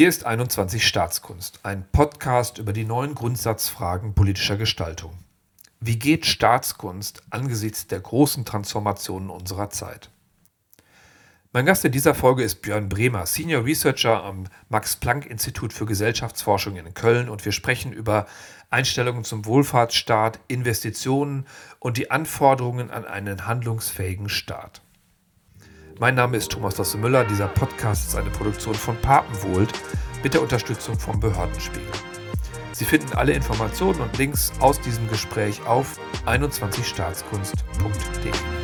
Hier ist 21 Staatskunst, ein Podcast über die neuen Grundsatzfragen politischer Gestaltung. Wie geht Staatskunst angesichts der großen Transformationen unserer Zeit? Mein Gast in dieser Folge ist Björn Bremer, Senior Researcher am Max-Planck-Institut für Gesellschaftsforschung in Köln und wir sprechen über Einstellungen zum Wohlfahrtsstaat, Investitionen und die Anforderungen an einen handlungsfähigen Staat. Mein Name ist Thomas Lasse Müller. Dieser Podcast ist eine Produktion von Papenwohlt mit der Unterstützung vom Behördenspiegel. Sie finden alle Informationen und Links aus diesem Gespräch auf 21staatskunst.de.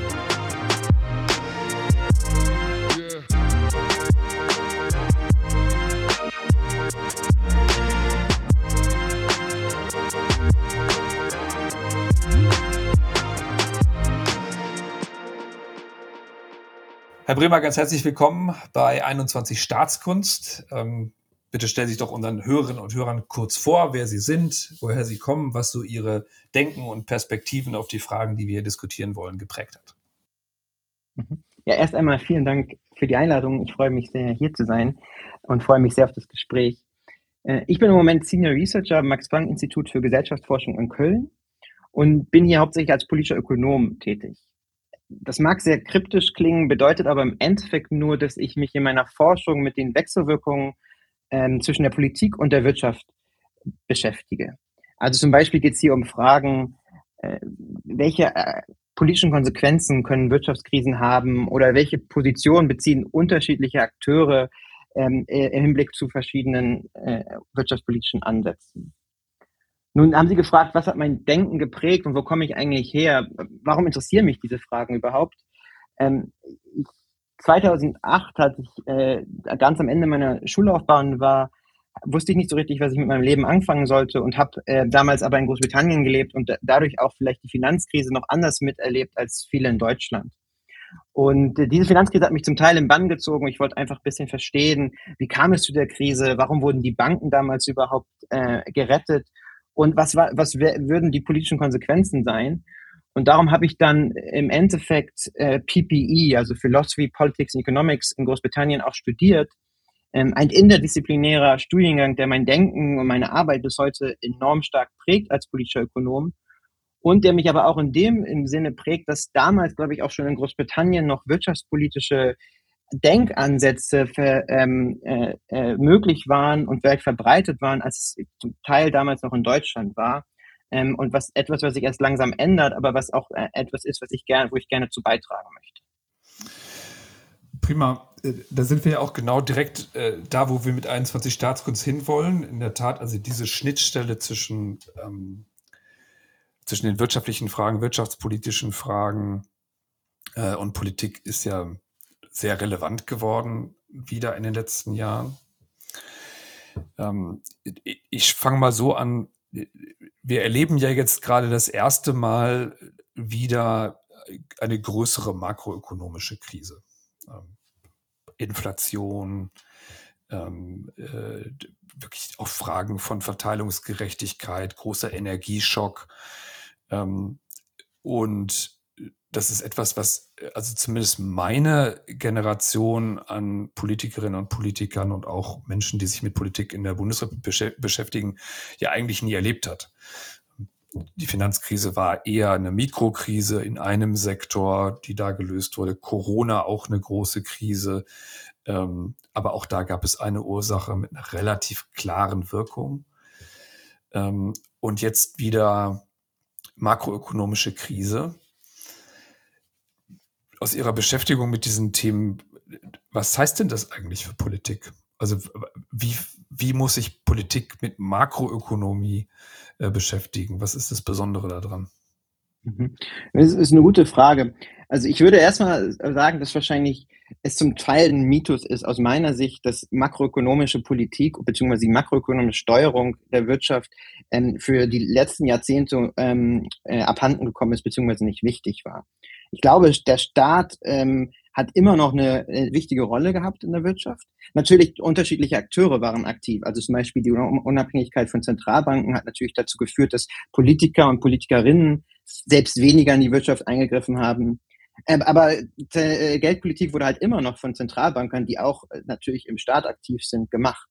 Herr Bremer, ganz herzlich willkommen bei 21 Staatskunst. Ähm, bitte stellen Sie sich doch unseren Hörerinnen und Hörern kurz vor, wer Sie sind, woher Sie kommen, was so Ihre Denken und Perspektiven auf die Fragen, die wir hier diskutieren wollen, geprägt hat. Ja, erst einmal vielen Dank für die Einladung. Ich freue mich sehr, hier zu sein und freue mich sehr auf das Gespräch. Äh, ich bin im Moment Senior Researcher am Max-Planck-Institut für Gesellschaftsforschung in Köln und bin hier hauptsächlich als politischer Ökonom tätig das mag sehr kryptisch klingen, bedeutet aber im Endeffekt nur, dass ich mich in meiner Forschung mit den Wechselwirkungen ähm, zwischen der Politik und der Wirtschaft beschäftige. Also zum Beispiel geht es hier um Fragen, äh, welche äh, politischen Konsequenzen können Wirtschaftskrisen haben oder welche Positionen beziehen unterschiedliche Akteure ähm, äh, im Hinblick zu verschiedenen äh, wirtschaftspolitischen Ansätzen. Nun haben Sie gefragt, was hat mein Denken geprägt und wo komme ich eigentlich her? Warum interessieren mich diese Fragen überhaupt? Ähm, 2008 hatte ich äh, ganz am Ende meiner Schullaufbahn war, wusste ich nicht so richtig, was ich mit meinem Leben anfangen sollte und habe äh, damals aber in Großbritannien gelebt und dadurch auch vielleicht die Finanzkrise noch anders miterlebt als viele in Deutschland. Und äh, diese Finanzkrise hat mich zum Teil im Bann gezogen. Ich wollte einfach ein bisschen verstehen, wie kam es zu der Krise, warum wurden die Banken damals überhaupt äh, gerettet und was, was würden die politischen Konsequenzen sein. Und darum habe ich dann im Endeffekt äh, PPE, also Philosophy, Politics and Economics in Großbritannien auch studiert. Ähm, ein interdisziplinärer Studiengang, der mein Denken und meine Arbeit bis heute enorm stark prägt als politischer Ökonom. Und der mich aber auch in dem im Sinne prägt, dass damals, glaube ich, auch schon in Großbritannien noch wirtschaftspolitische Denkansätze für, ähm, äh, äh, möglich waren und weit verbreitet waren, als es zum Teil damals noch in Deutschland war. Ähm, und was etwas, was sich erst langsam ändert, aber was auch äh, etwas ist, was ich gerne, wo ich gerne zu beitragen möchte. Prima. Äh, da sind wir ja auch genau direkt äh, da, wo wir mit 21 Staatskunst hinwollen. In der Tat, also diese Schnittstelle zwischen, ähm, zwischen den wirtschaftlichen Fragen, wirtschaftspolitischen Fragen äh, und Politik ist ja sehr relevant geworden, wieder in den letzten Jahren. Ähm, ich fange mal so an. Wir erleben ja jetzt gerade das erste Mal wieder eine größere makroökonomische Krise. Ähm, Inflation, ähm, äh, wirklich auch Fragen von Verteilungsgerechtigkeit, großer Energieschock. Ähm, und das ist etwas, was äh, also zumindest meine Generation an Politikerinnen und Politikern und auch Menschen, die sich mit Politik in der Bundesrepublik beschäftigen, ja eigentlich nie erlebt hat. Die Finanzkrise war eher eine Mikrokrise in einem Sektor, die da gelöst wurde. Corona auch eine große Krise. Ähm, aber auch da gab es eine Ursache mit einer relativ klaren Wirkung. Ähm, und jetzt wieder makroökonomische Krise aus Ihrer Beschäftigung mit diesen Themen, was heißt denn das eigentlich für Politik? Also wie, wie muss sich Politik mit Makroökonomie äh, beschäftigen? Was ist das Besondere daran? Mhm. Das ist eine gute Frage. Also ich würde erstmal sagen, dass wahrscheinlich es zum Teil ein Mythos ist aus meiner Sicht, dass makroökonomische Politik bzw. die makroökonomische Steuerung der Wirtschaft ähm, für die letzten Jahrzehnte ähm, äh, abhanden gekommen ist bzw. nicht wichtig war. Ich glaube, der Staat ähm, hat immer noch eine, eine wichtige Rolle gehabt in der Wirtschaft. Natürlich unterschiedliche Akteure waren aktiv. Also zum Beispiel die Unabhängigkeit von Zentralbanken hat natürlich dazu geführt, dass Politiker und Politikerinnen selbst weniger in die Wirtschaft eingegriffen haben. Ähm, aber äh, Geldpolitik wurde halt immer noch von Zentralbankern, die auch äh, natürlich im Staat aktiv sind, gemacht.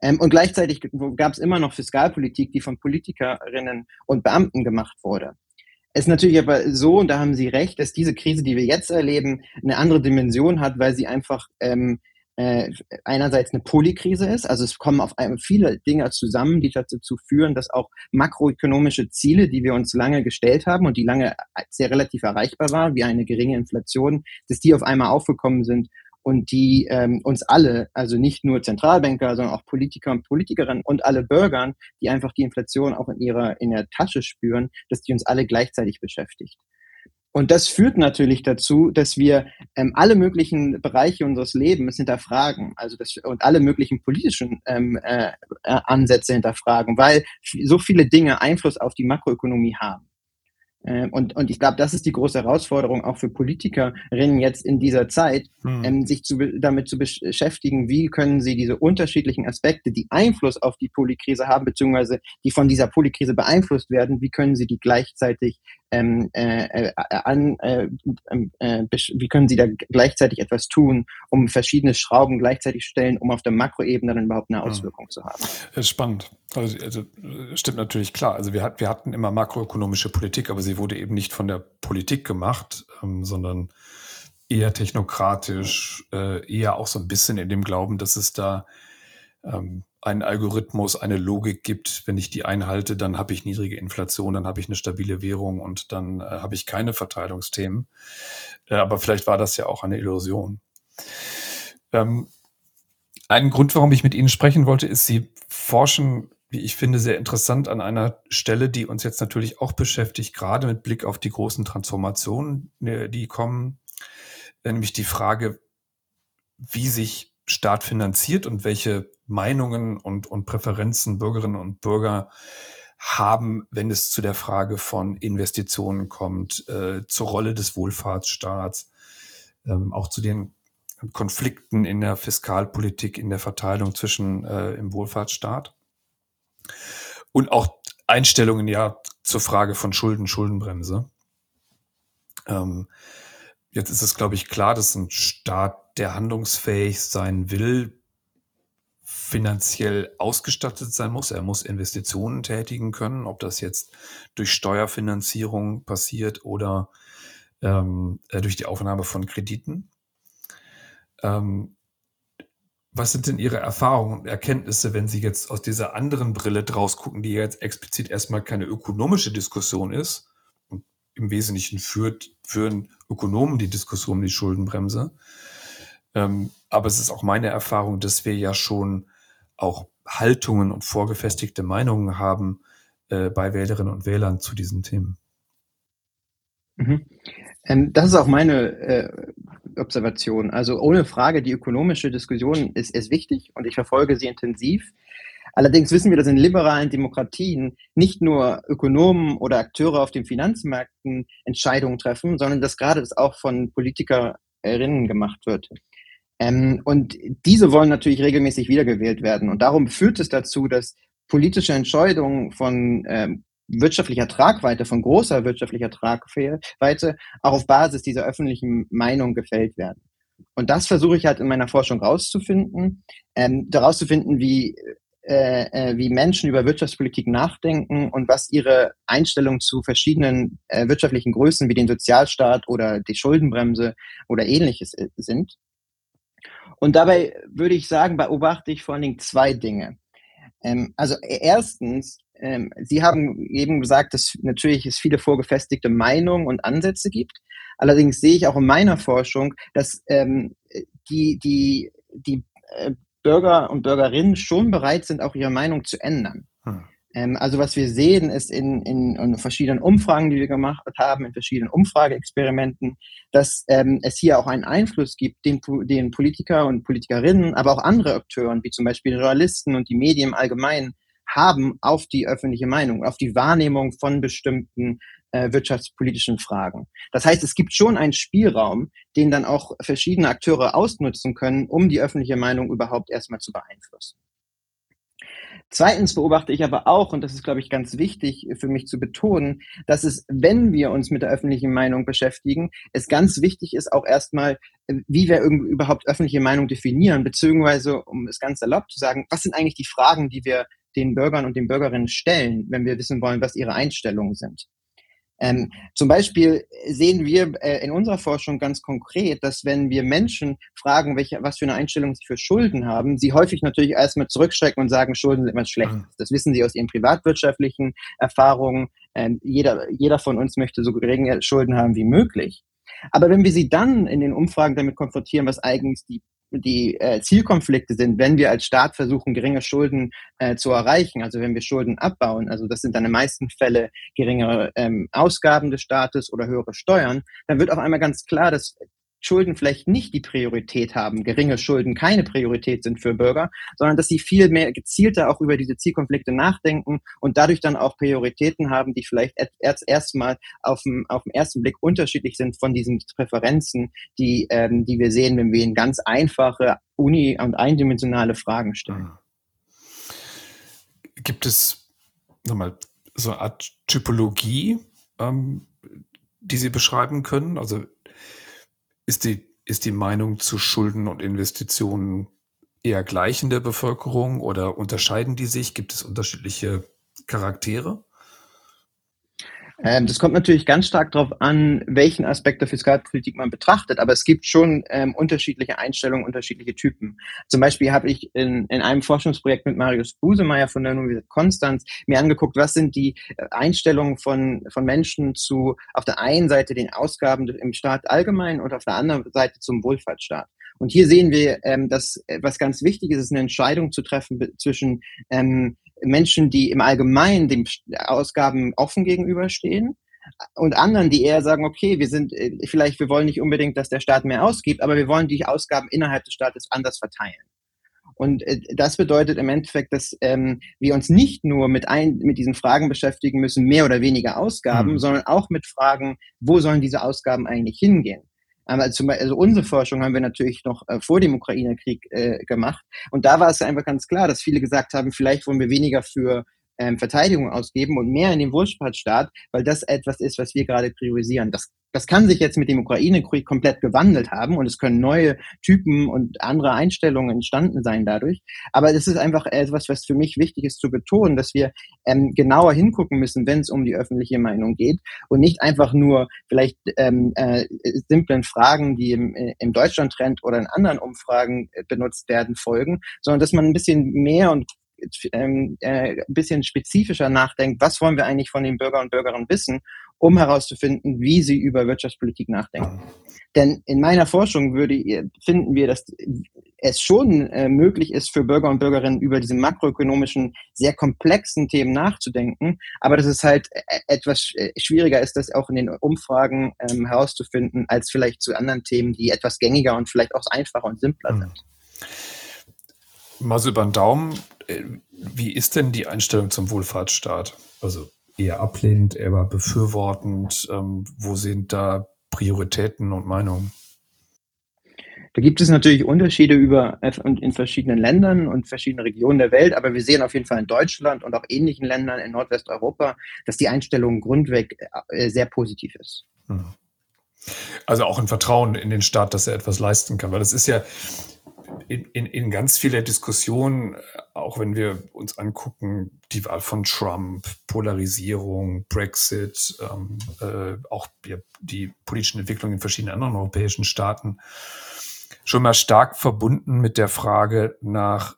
Ähm, und gleichzeitig gab es immer noch Fiskalpolitik, die von Politikerinnen und Beamten gemacht wurde. Es ist natürlich aber so, und da haben Sie recht, dass diese Krise, die wir jetzt erleben, eine andere Dimension hat, weil sie einfach ähm, äh, einerseits eine Polykrise ist, also es kommen auf einmal viele Dinge zusammen, die dazu führen, dass auch makroökonomische Ziele, die wir uns lange gestellt haben und die lange sehr relativ erreichbar waren, wie eine geringe Inflation, dass die auf einmal aufgekommen sind und die ähm, uns alle, also nicht nur Zentralbanker, sondern auch Politiker und Politikerinnen und alle Bürgern, die einfach die Inflation auch in ihrer in der Tasche spüren, dass die uns alle gleichzeitig beschäftigt. Und das führt natürlich dazu, dass wir ähm, alle möglichen Bereiche unseres Lebens hinterfragen, also das, und alle möglichen politischen ähm, äh, Ansätze hinterfragen, weil so viele Dinge Einfluss auf die Makroökonomie haben. Ähm, und, und ich glaube, das ist die große Herausforderung auch für Politikerinnen jetzt in dieser Zeit, hm. ähm, sich zu, damit zu beschäftigen, wie können sie diese unterschiedlichen Aspekte, die Einfluss auf die Polykrise haben, beziehungsweise die von dieser Polykrise beeinflusst werden, wie können sie die gleichzeitig ähm, äh, äh, an, äh, ähm, äh, wie können sie da gleichzeitig etwas tun, um verschiedene Schrauben gleichzeitig stellen, um auf der Makroebene dann überhaupt eine hm. Auswirkung hm. zu haben. Das ist spannend. Also, also stimmt natürlich klar. Also wir, hat, wir hatten immer makroökonomische Politik, aber sie wurde eben nicht von der Politik gemacht, ähm, sondern eher technokratisch, äh, eher auch so ein bisschen in dem Glauben, dass es da ähm, einen Algorithmus, eine Logik gibt. Wenn ich die einhalte, dann habe ich niedrige Inflation, dann habe ich eine stabile Währung und dann äh, habe ich keine Verteilungsthemen. Äh, aber vielleicht war das ja auch eine Illusion. Ähm, ein Grund, warum ich mit Ihnen sprechen wollte, ist, Sie forschen wie ich finde, sehr interessant an einer Stelle, die uns jetzt natürlich auch beschäftigt, gerade mit Blick auf die großen Transformationen, äh, die kommen, äh, nämlich die Frage, wie sich Staat finanziert und welche Meinungen und, und Präferenzen Bürgerinnen und Bürger haben, wenn es zu der Frage von Investitionen kommt, äh, zur Rolle des Wohlfahrtsstaats, ähm, auch zu den Konflikten in der Fiskalpolitik, in der Verteilung zwischen äh, im Wohlfahrtsstaat. Und auch Einstellungen ja zur Frage von Schulden, Schuldenbremse. Ähm, jetzt ist es, glaube ich, klar, dass ein Staat, der handlungsfähig sein will, finanziell ausgestattet sein muss. Er muss Investitionen tätigen können, ob das jetzt durch Steuerfinanzierung passiert oder ähm, äh, durch die Aufnahme von Krediten. Ähm, was sind denn Ihre Erfahrungen und Erkenntnisse, wenn Sie jetzt aus dieser anderen Brille draus gucken, die jetzt explizit erstmal keine ökonomische Diskussion ist und im Wesentlichen führt, führen Ökonomen die Diskussion um die Schuldenbremse. Ähm, aber es ist auch meine Erfahrung, dass wir ja schon auch Haltungen und vorgefestigte Meinungen haben äh, bei Wählerinnen und Wählern zu diesen Themen. Mhm. Ähm, das ist auch meine äh, Observation. Also ohne Frage, die ökonomische Diskussion ist, ist wichtig und ich verfolge sie intensiv. Allerdings wissen wir, dass in liberalen Demokratien nicht nur Ökonomen oder Akteure auf den Finanzmärkten Entscheidungen treffen, sondern dass gerade das auch von Politikerinnen gemacht wird. Ähm, und diese wollen natürlich regelmäßig wiedergewählt werden. Und darum führt es dazu, dass politische Entscheidungen von ähm, wirtschaftlicher Tragweite, von großer wirtschaftlicher Tragweite auch auf Basis dieser öffentlichen Meinung gefällt werden. Und das versuche ich halt in meiner Forschung rauszufinden, ähm, daraus zu finden, wie, äh, äh, wie Menschen über Wirtschaftspolitik nachdenken und was ihre Einstellungen zu verschiedenen äh, wirtschaftlichen Größen wie den Sozialstaat oder die Schuldenbremse oder ähnliches äh, sind. Und dabei würde ich sagen, beobachte ich vor allen Dingen zwei Dinge. Ähm, also erstens, ähm, Sie haben eben gesagt, dass natürlich es viele vorgefestigte Meinungen und Ansätze gibt. Allerdings sehe ich auch in meiner Forschung, dass ähm, die, die, die äh, Bürger und Bürgerinnen schon bereit sind, auch ihre Meinung zu ändern. Hm. Ähm, also was wir sehen, ist in, in, in, verschiedenen Umfragen, die wir gemacht haben, in verschiedenen Umfrageexperimenten, dass ähm, es hier auch einen Einfluss gibt, den, den Politiker und Politikerinnen, aber auch andere Akteure, wie zum Beispiel Journalisten und die Medien im Allgemeinen, haben auf die öffentliche Meinung, auf die Wahrnehmung von bestimmten äh, wirtschaftspolitischen Fragen. Das heißt, es gibt schon einen Spielraum, den dann auch verschiedene Akteure ausnutzen können, um die öffentliche Meinung überhaupt erstmal zu beeinflussen. Zweitens beobachte ich aber auch, und das ist, glaube ich, ganz wichtig für mich zu betonen, dass es, wenn wir uns mit der öffentlichen Meinung beschäftigen, es ganz wichtig ist, auch erstmal, wie wir überhaupt öffentliche Meinung definieren, beziehungsweise, um es ganz erlaubt zu sagen, was sind eigentlich die Fragen, die wir den Bürgern und den Bürgerinnen stellen, wenn wir wissen wollen, was ihre Einstellungen sind. Ähm, zum Beispiel sehen wir äh, in unserer Forschung ganz konkret, dass wenn wir Menschen fragen, welche, was für eine Einstellung sie für Schulden haben, sie häufig natürlich erstmal zurückschrecken und sagen, Schulden sind immer schlecht. Mhm. Das wissen sie aus ihren privatwirtschaftlichen Erfahrungen. Ähm, jeder, jeder von uns möchte so geringe Schulden haben wie möglich. Aber wenn wir sie dann in den Umfragen damit konfrontieren, was eigentlich die die äh, Zielkonflikte sind, wenn wir als Staat versuchen, geringe Schulden äh, zu erreichen, also wenn wir Schulden abbauen, also das sind dann in meisten Fälle geringere ähm, Ausgaben des Staates oder höhere Steuern, dann wird auf einmal ganz klar, dass Schulden vielleicht nicht die Priorität haben, geringe Schulden keine Priorität sind für Bürger, sondern dass sie viel mehr gezielter auch über diese Zielkonflikte nachdenken und dadurch dann auch Prioritäten haben, die vielleicht erst erstmal auf dem, auf den ersten Blick unterschiedlich sind von diesen Präferenzen, die, ähm, die wir sehen, wenn wir in ganz einfache uni- und eindimensionale Fragen stellen. Ah. Gibt es nochmal so eine Art Typologie, ähm, die Sie beschreiben können? Also ist die, ist die Meinung zu Schulden und Investitionen eher gleich in der Bevölkerung oder unterscheiden die sich? Gibt es unterschiedliche Charaktere? Ähm, das kommt natürlich ganz stark darauf an, welchen Aspekt der Fiskalpolitik man betrachtet, aber es gibt schon ähm, unterschiedliche Einstellungen, unterschiedliche Typen. Zum Beispiel habe ich in, in einem Forschungsprojekt mit Marius Busemeyer von der Universität Konstanz mir angeguckt, was sind die äh, Einstellungen von, von Menschen zu auf der einen Seite den Ausgaben im Staat allgemein und auf der anderen Seite zum Wohlfahrtsstaat. Und hier sehen wir, ähm, dass äh, was ganz wichtig ist, ist eine Entscheidung zu treffen zwischen ähm, Menschen, die im Allgemeinen den Ausgaben offen gegenüberstehen und anderen, die eher sagen, okay, wir sind äh, vielleicht, wir wollen nicht unbedingt, dass der Staat mehr ausgibt, aber wir wollen die Ausgaben innerhalb des Staates anders verteilen. Und äh, das bedeutet im Endeffekt, dass ähm, wir uns nicht nur mit, ein, mit diesen Fragen beschäftigen müssen, mehr oder weniger Ausgaben, mhm. sondern auch mit Fragen, wo sollen diese Ausgaben eigentlich hingehen? Beispiel, also unsere Forschung haben wir natürlich noch äh, vor dem Ukraine-Krieg äh, gemacht. Und da war es einfach ganz klar, dass viele gesagt haben, vielleicht wollen wir weniger für ähm, Verteidigung ausgeben und mehr in den Wohlfahrtsstaat, weil das etwas ist, was wir gerade priorisieren. Das, das kann sich jetzt mit dem Ukraine-Krieg komplett gewandelt haben und es können neue Typen und andere Einstellungen entstanden sein dadurch. Aber das ist einfach etwas, was für mich wichtig ist zu betonen, dass wir ähm, genauer hingucken müssen, wenn es um die öffentliche Meinung geht und nicht einfach nur vielleicht ähm, äh, simplen Fragen, die im, äh, im Deutschland-Trend oder in anderen Umfragen äh, benutzt werden, folgen, sondern dass man ein bisschen mehr und ähm, äh, ein bisschen spezifischer nachdenkt, was wollen wir eigentlich von den Bürger und Bürgerinnen wissen, um herauszufinden, wie sie über Wirtschaftspolitik nachdenken. Denn in meiner Forschung würde, finden wir, dass es schon äh, möglich ist für Bürger und Bürgerinnen über diese makroökonomischen, sehr komplexen Themen nachzudenken, aber dass es halt äh, etwas äh, schwieriger ist, das auch in den Umfragen ähm, herauszufinden, als vielleicht zu anderen Themen, die etwas gängiger und vielleicht auch einfacher und simpler hm. sind. Mal so über den Daumen, äh, wie ist denn die Einstellung zum Wohlfahrtsstaat? Also eher ablehnend, eher befürwortend? Ähm, wo sind da Prioritäten und Meinungen? Da gibt es natürlich Unterschiede über in verschiedenen Ländern und verschiedenen Regionen der Welt, aber wir sehen auf jeden Fall in Deutschland und auch ähnlichen Ländern in Nordwesteuropa, dass die Einstellung grundweg äh, sehr positiv ist. Hm. Also auch ein Vertrauen in den Staat, dass er etwas leisten kann, weil das ist ja in, in, ganz vieler Diskussion, auch wenn wir uns angucken, die Wahl von Trump, Polarisierung, Brexit, ähm, äh, auch ja, die politischen Entwicklungen in verschiedenen anderen europäischen Staaten, schon mal stark verbunden mit der Frage nach,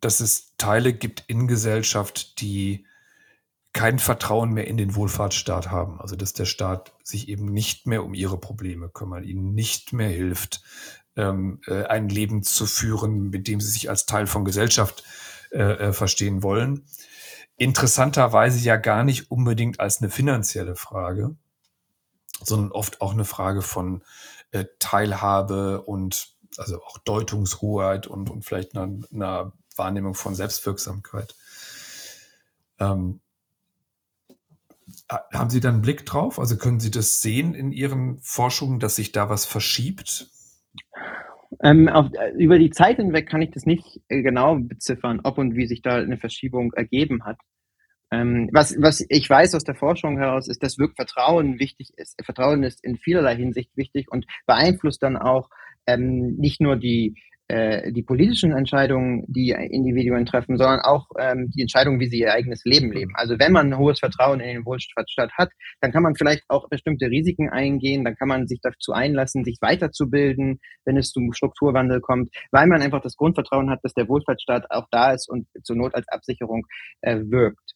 dass es Teile gibt in Gesellschaft, die kein Vertrauen mehr in den Wohlfahrtsstaat haben. Also dass der Staat sich eben nicht mehr um ihre Probleme kümmert, ihnen nicht mehr hilft, ähm, äh, ein Leben zu führen, mit dem sie sich als Teil von Gesellschaft äh, äh, verstehen wollen. Interessanterweise ja gar nicht unbedingt als eine finanzielle Frage, sondern oft auch eine Frage von Teilhabe und also auch Deutungshoheit und, und vielleicht einer, einer Wahrnehmung von Selbstwirksamkeit. Ähm, haben Sie da einen Blick drauf? Also können Sie das sehen in Ihren Forschungen, dass sich da was verschiebt? Ähm, auf, äh, über die Zeit hinweg kann ich das nicht äh, genau beziffern, ob und wie sich da eine Verschiebung ergeben hat. Ähm, was, was ich weiß aus der Forschung heraus, ist, dass Vertrauen wichtig ist. Vertrauen ist in vielerlei Hinsicht wichtig und beeinflusst dann auch ähm, nicht nur die, äh, die politischen Entscheidungen, die Individuen treffen, sondern auch ähm, die Entscheidung, wie sie ihr eigenes Leben leben. Also wenn man ein hohes Vertrauen in den Wohlfahrtsstaat hat, dann kann man vielleicht auch bestimmte Risiken eingehen, dann kann man sich dazu einlassen, sich weiterzubilden, wenn es zum Strukturwandel kommt, weil man einfach das Grundvertrauen hat, dass der Wohlfahrtsstaat auch da ist und zur Not als Absicherung äh, wirkt.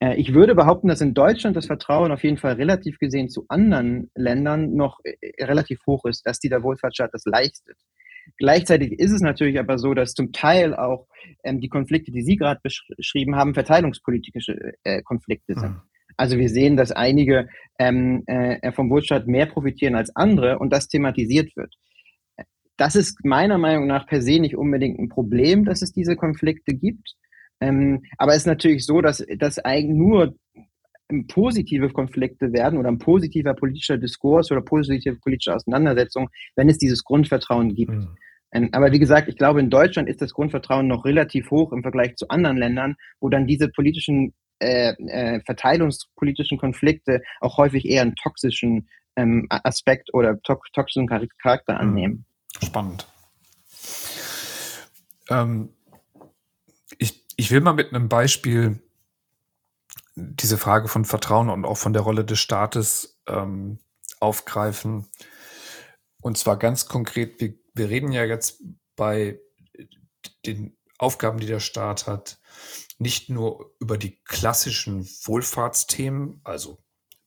Äh, ich würde behaupten, dass in Deutschland das Vertrauen auf jeden Fall relativ gesehen zu anderen Ländern noch äh, relativ hoch ist, dass die der Wohlfahrtsstaat das leistet. Gleichzeitig ist es natürlich aber so, dass zum Teil auch ähm, die Konflikte, die Sie gerade beschrieben haben, verteilungspolitische äh, Konflikte sind. Mhm. Also wir sehen, dass einige ähm, äh, vom Wohlstand mehr profitieren als andere und das thematisiert wird. Das ist meiner Meinung nach per se nicht unbedingt ein Problem, dass es diese Konflikte gibt. Ähm, aber es ist natürlich so, dass, dass eigentlich nur positive Konflikte werden oder ein positiver politischer Diskurs oder positive politische Auseinandersetzung, wenn es dieses Grundvertrauen gibt. Mhm. Aber wie gesagt, ich glaube, in Deutschland ist das Grundvertrauen noch relativ hoch im Vergleich zu anderen Ländern, wo dann diese politischen, äh, äh, verteilungspolitischen Konflikte auch häufig eher einen toxischen ähm, Aspekt oder to toxischen Charakter mhm. annehmen. Spannend. Ähm, ich, ich will mal mit einem Beispiel diese Frage von Vertrauen und auch von der Rolle des Staates ähm, aufgreifen. Und zwar ganz konkret, wir, wir reden ja jetzt bei den Aufgaben, die der Staat hat, nicht nur über die klassischen Wohlfahrtsthemen, also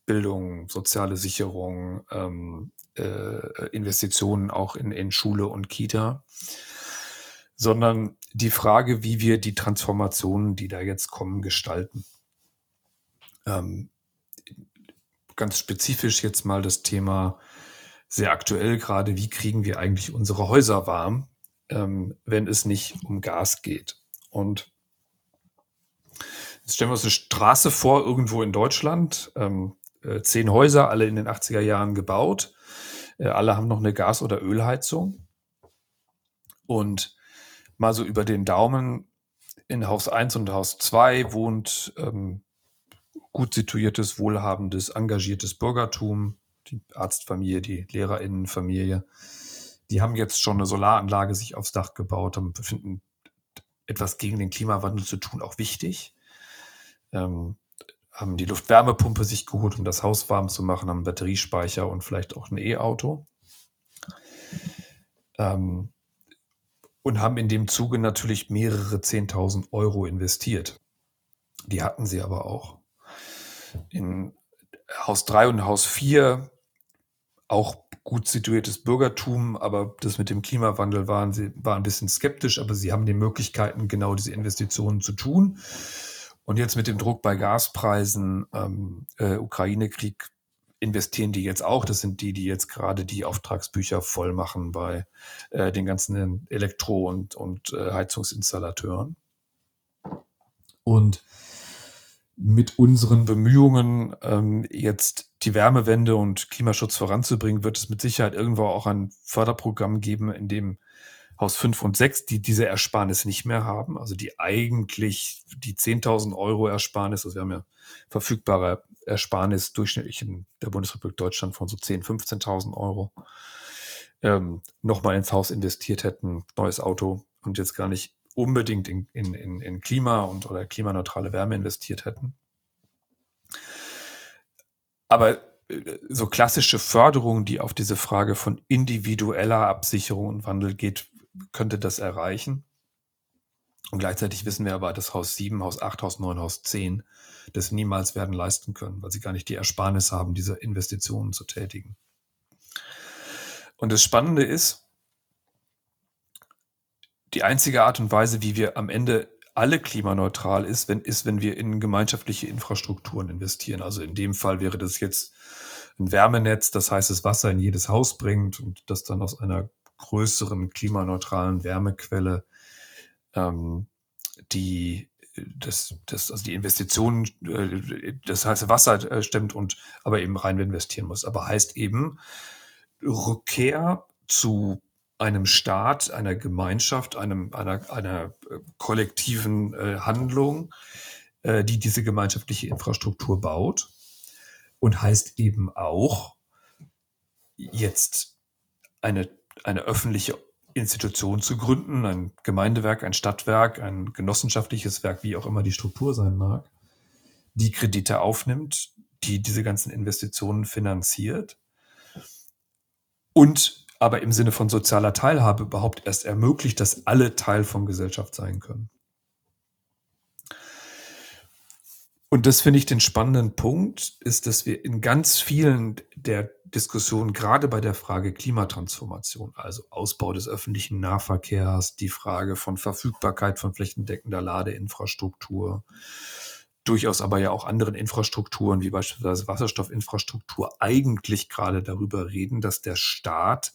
Bildung, soziale Sicherung, ähm, äh, Investitionen auch in, in Schule und Kita, sondern die Frage, wie wir die Transformationen, die da jetzt kommen, gestalten. Ähm, ganz spezifisch jetzt mal das Thema sehr aktuell gerade, wie kriegen wir eigentlich unsere Häuser warm, ähm, wenn es nicht um Gas geht. Und jetzt stellen wir uns eine Straße vor, irgendwo in Deutschland, ähm, äh, zehn Häuser, alle in den 80er Jahren gebaut, äh, alle haben noch eine Gas- oder Ölheizung. Und mal so über den Daumen, in Haus 1 und Haus 2 wohnt ähm, gut situiertes, wohlhabendes, engagiertes Bürgertum, die Arztfamilie, die Lehrerinnenfamilie, die haben jetzt schon eine Solaranlage sich aufs Dach gebaut und finden etwas gegen den Klimawandel zu tun auch wichtig. Ähm, haben die Luftwärmepumpe sich geholt, um das Haus warm zu machen, haben einen Batteriespeicher und vielleicht auch ein E-Auto. Ähm, und haben in dem Zuge natürlich mehrere 10.000 Euro investiert. Die hatten sie aber auch in Haus 3 und Haus 4 auch gut situiertes Bürgertum, aber das mit dem Klimawandel waren sie war ein bisschen skeptisch, aber sie haben die Möglichkeiten, genau diese Investitionen zu tun. Und jetzt mit dem Druck bei Gaspreisen, ähm, äh, Ukraine-Krieg, investieren die jetzt auch. Das sind die, die jetzt gerade die Auftragsbücher voll machen bei äh, den ganzen Elektro- und, und äh, Heizungsinstallateuren. Und mit unseren Bemühungen, ähm, jetzt die Wärmewende und Klimaschutz voranzubringen, wird es mit Sicherheit irgendwo auch ein Förderprogramm geben, in dem Haus 5 und 6, die diese Ersparnis nicht mehr haben, also die eigentlich die 10.000 Euro Ersparnis, also wir haben ja verfügbare Ersparnis durchschnittlich in der Bundesrepublik Deutschland von so 10.000, 15.000 Euro, ähm, nochmal ins Haus investiert hätten, neues Auto und jetzt gar nicht unbedingt in, in, in, Klima und oder klimaneutrale Wärme investiert hätten. Aber äh, so klassische Förderung, die auf diese Frage von individueller Absicherung und Wandel geht, könnte das erreichen. Und gleichzeitig wissen wir aber, dass Haus 7, Haus 8, Haus 9, Haus 10 das niemals werden leisten können, weil sie gar nicht die Ersparnis haben, diese Investitionen zu tätigen. Und das Spannende ist, die einzige Art und Weise, wie wir am Ende alle klimaneutral ist, wenn, ist, wenn wir in gemeinschaftliche Infrastrukturen investieren. Also in dem Fall wäre das jetzt ein Wärmenetz, das heißes Wasser in jedes Haus bringt und das dann aus einer größeren klimaneutralen Wärmequelle ähm, die das, das, also die Investitionen, äh, das heiße Wasser äh, stemmt und aber eben rein investieren muss. Aber heißt eben Rückkehr zu einem Staat, einer Gemeinschaft, einem, einer, einer äh, kollektiven äh, Handlung, äh, die diese gemeinschaftliche Infrastruktur baut. Und heißt eben auch, jetzt eine, eine öffentliche Institution zu gründen, ein Gemeindewerk, ein Stadtwerk, ein genossenschaftliches Werk, wie auch immer die Struktur sein mag, die Kredite aufnimmt, die diese ganzen Investitionen finanziert und aber im Sinne von sozialer Teilhabe überhaupt erst ermöglicht, dass alle Teil von Gesellschaft sein können. Und das finde ich den spannenden Punkt, ist, dass wir in ganz vielen der Diskussionen, gerade bei der Frage Klimatransformation, also Ausbau des öffentlichen Nahverkehrs, die Frage von Verfügbarkeit von flächendeckender Ladeinfrastruktur, durchaus aber ja auch anderen Infrastrukturen, wie beispielsweise Wasserstoffinfrastruktur, eigentlich gerade darüber reden, dass der Staat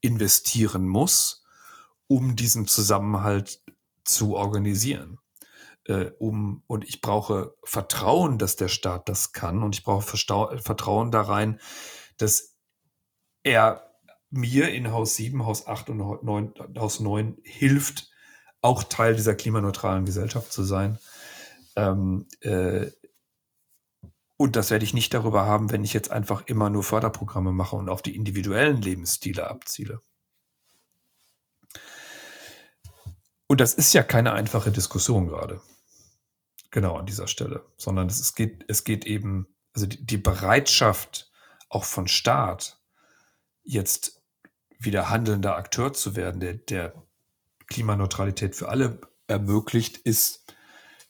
investieren muss, um diesen Zusammenhalt zu organisieren. Äh, um, und ich brauche Vertrauen, dass der Staat das kann. Und ich brauche Verstau Vertrauen da rein, dass er mir in Haus 7, Haus 8 und 9, Haus 9 hilft, auch Teil dieser klimaneutralen Gesellschaft zu sein. Ähm, äh, und das werde ich nicht darüber haben, wenn ich jetzt einfach immer nur Förderprogramme mache und auf die individuellen Lebensstile abziele. Und das ist ja keine einfache Diskussion gerade. Genau an dieser Stelle. Sondern es geht, es geht eben, also die, Bereitschaft auch von Staat, jetzt wieder handelnder Akteur zu werden, der, der Klimaneutralität für alle ermöglicht, ist